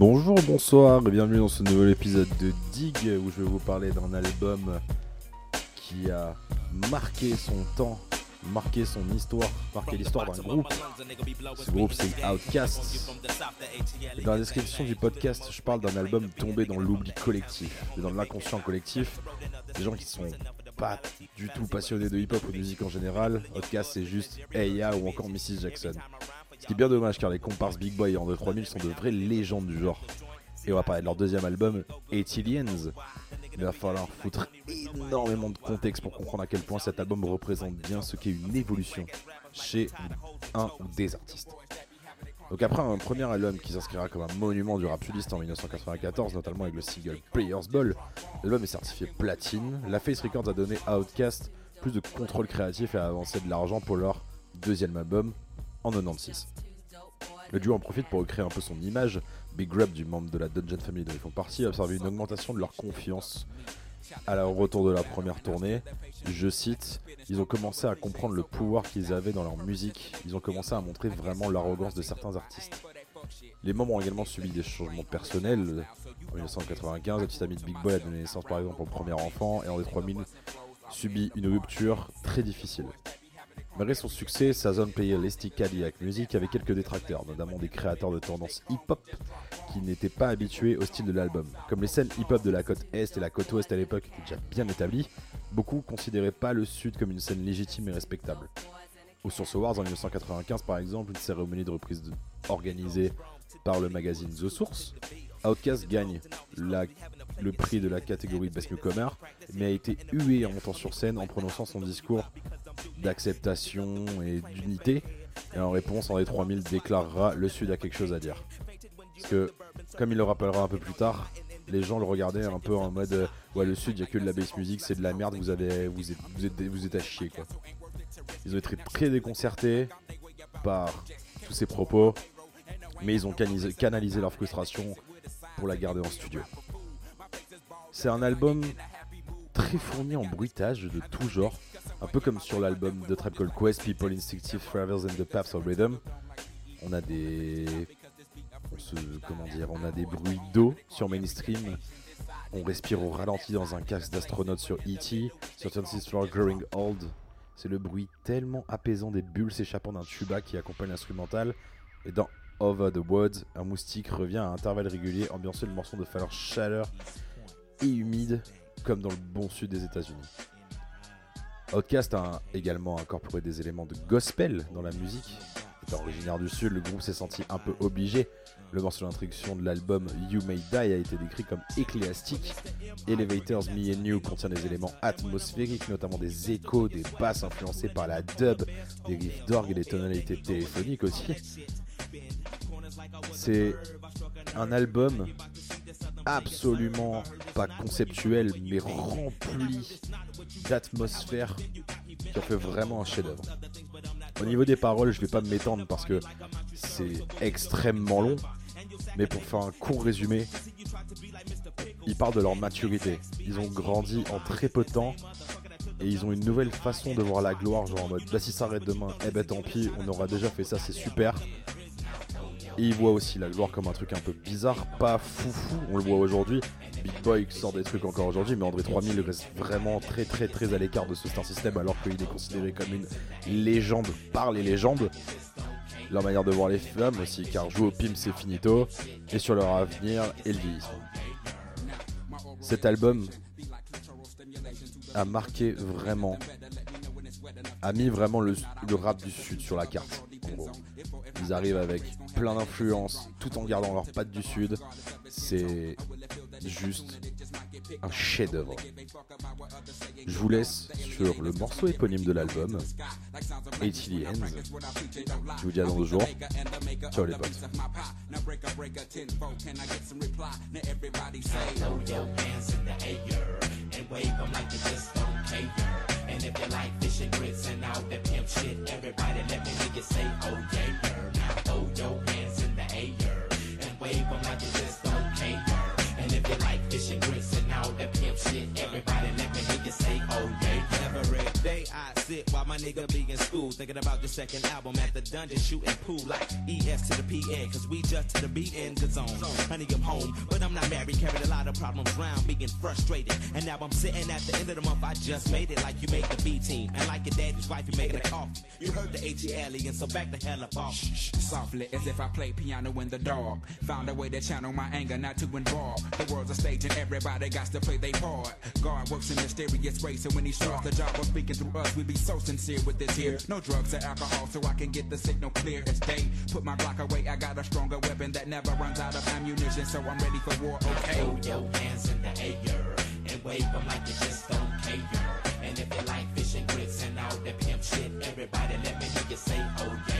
Bonjour, bonsoir et bienvenue dans ce nouvel épisode de Dig où je vais vous parler d'un album qui a marqué son temps, marqué son histoire, marqué l'histoire d'un groupe. Ce groupe c'est Outkast. Et dans la description du podcast, je parle d'un album tombé dans l'oubli collectif, dans l'inconscient collectif. Des gens qui sont pas du tout passionnés de hip-hop ou de musique en général. Outkast c'est juste Eya ou encore Mrs. Jackson. Ce qui est bien dommage car les comparses Big Boy et André 3000 sont de vraies légendes du genre. Et on va parler de leur deuxième album, Aliens. Il va falloir foutre énormément de contexte pour comprendre à quel point cet album représente bien ce qu'est une évolution chez un ou des artistes. Donc après un premier album qui s'inscrira comme un monument du rap en 1994, notamment avec le single Players Ball, l'album est certifié platine. La Face Records a donné à Outkast plus de contrôle créatif et a avancé de l'argent pour leur deuxième album, en 96. Le duo en profite pour recréer un peu son image. Big Rub, du membre de la Dungeon Family dont ils font partie, a observé une augmentation de leur confiance à la retour de la première tournée. Je cite Ils ont commencé à comprendre le pouvoir qu'ils avaient dans leur musique. Ils ont commencé à montrer vraiment l'arrogance de certains artistes. Les membres ont également subi des changements personnels. En 1995, la petite amie de Big Boy a donné naissance par exemple au premier enfant et en 3000 subit une rupture très difficile. Malgré son succès, sa zone playlist Cadillac Music avait quelques détracteurs, notamment des créateurs de tendance hip-hop qui n'étaient pas habitués au style de l'album. Comme les scènes hip-hop de la côte Est et la côte Ouest à l'époque étaient déjà bien établies, beaucoup considéraient pas le Sud comme une scène légitime et respectable. Au Source Awards en 1995 par exemple, une cérémonie de reprise organisée par le magazine The Source, Outkast gagne le prix de la catégorie Best Newcomer, mais a été hué en montant sur scène en prononçant son discours d'acceptation et d'unité. Et en réponse, André 3000 déclarera le Sud a quelque chose à dire. Parce que, comme il le rappellera un peu plus tard, les gens le regardaient un peu en mode Ouais, le Sud, il n'y a que de la bass music, c'est de la merde, vous, avez, vous, êtes, vous, êtes, vous êtes à chier. Quoi. Ils ont été très déconcertés par tous ces propos, mais ils ont canalisé, canalisé leur frustration pour la garder en studio. C'est un album très fourni en bruitage de tout genre, un peu comme sur l'album de Called Quest, People Instinctive Travels and the Paths of Rhythm. On a des. comment dire On a des bruits d'eau sur mainstream. On respire au ralenti dans un casque d'astronaute sur E.T. Sur 26 Floor Growing Old. C'est le bruit tellement apaisant des bulles s'échappant d'un tuba qui accompagne l'instrumental. Et dans Over the Woods, un moustique revient à intervalles réguliers, ambiancer le morceau de faleur chaleur et humide, comme dans le bon sud des États-Unis. Outcast a également incorporé des éléments de gospel dans la musique. Étant originaire du sud, le groupe s'est senti un peu obligé. Le morceau d'introduction de l'album You May Die a été décrit comme ecclésiastique. Elevators Me and You contient des éléments atmosphériques, notamment des échos, des basses influencées par la dub, des riffs d'orgue et des tonalités téléphoniques aussi. C'est un album absolument pas conceptuel, mais rempli d'atmosphère qui en fait vraiment un chef-d'œuvre. Au niveau des paroles, je vais pas m'étendre parce que c'est extrêmement long, mais pour faire un court résumé, ils parlent de leur maturité. Ils ont grandi en très peu de temps et ils ont une nouvelle façon de voir la gloire, genre en mode bah si ça arrête demain, eh ben tant pis, on aura déjà fait ça, c'est super. Et il voit aussi la gloire comme un truc un peu bizarre, pas foufou, on le voit aujourd'hui. Big Boy sort des trucs encore aujourd'hui, mais André 3000 reste vraiment très très très à l'écart de ce star system alors qu'il est considéré comme une légende par les légendes. Leur manière de voir les femmes aussi, car jouer au PIM c'est finito, et sur leur avenir et le vieillissement. Cet album a marqué vraiment, a mis vraiment le, rap du sud sur la carte. Ils arrivent avec plein d'influences tout en gardant leurs pattes du sud. C'est juste un chef-d'œuvre. Je vous laisse sur le morceau éponyme de l'album, Aliens. Je vous dis à dans deux jours. Ciao les potes. My nigga be in school. Thinking about the second album at the dungeon, shooting pool like ES to the PN. Cause we just to the beat in the zone. Honey, I'm home, but I'm not married. Carried a lot of problems around, being frustrated. And now I'm sitting at the end of the month. I just made it like you made the B team. And like your daddy's wife, you making a coffee. You heard the AT alien, so back the hell up off. Softly, as if I play piano in the dark. Found a way to channel my anger, not to involve. The world's a stage and everybody got to play their part. God works in mysterious ways, so when he starts the job of speaking through us, we be so sincere sincere with this here. No drugs or alcohol, so I can get the signal clear as day. Put my block away, I got a stronger weapon that never runs out of ammunition, so I'm ready for war, okay? Hold your hands in the air and wave them like you just don't care. And if you like fishing and grits and all that pimp shit, everybody let me hear you say, oh yeah.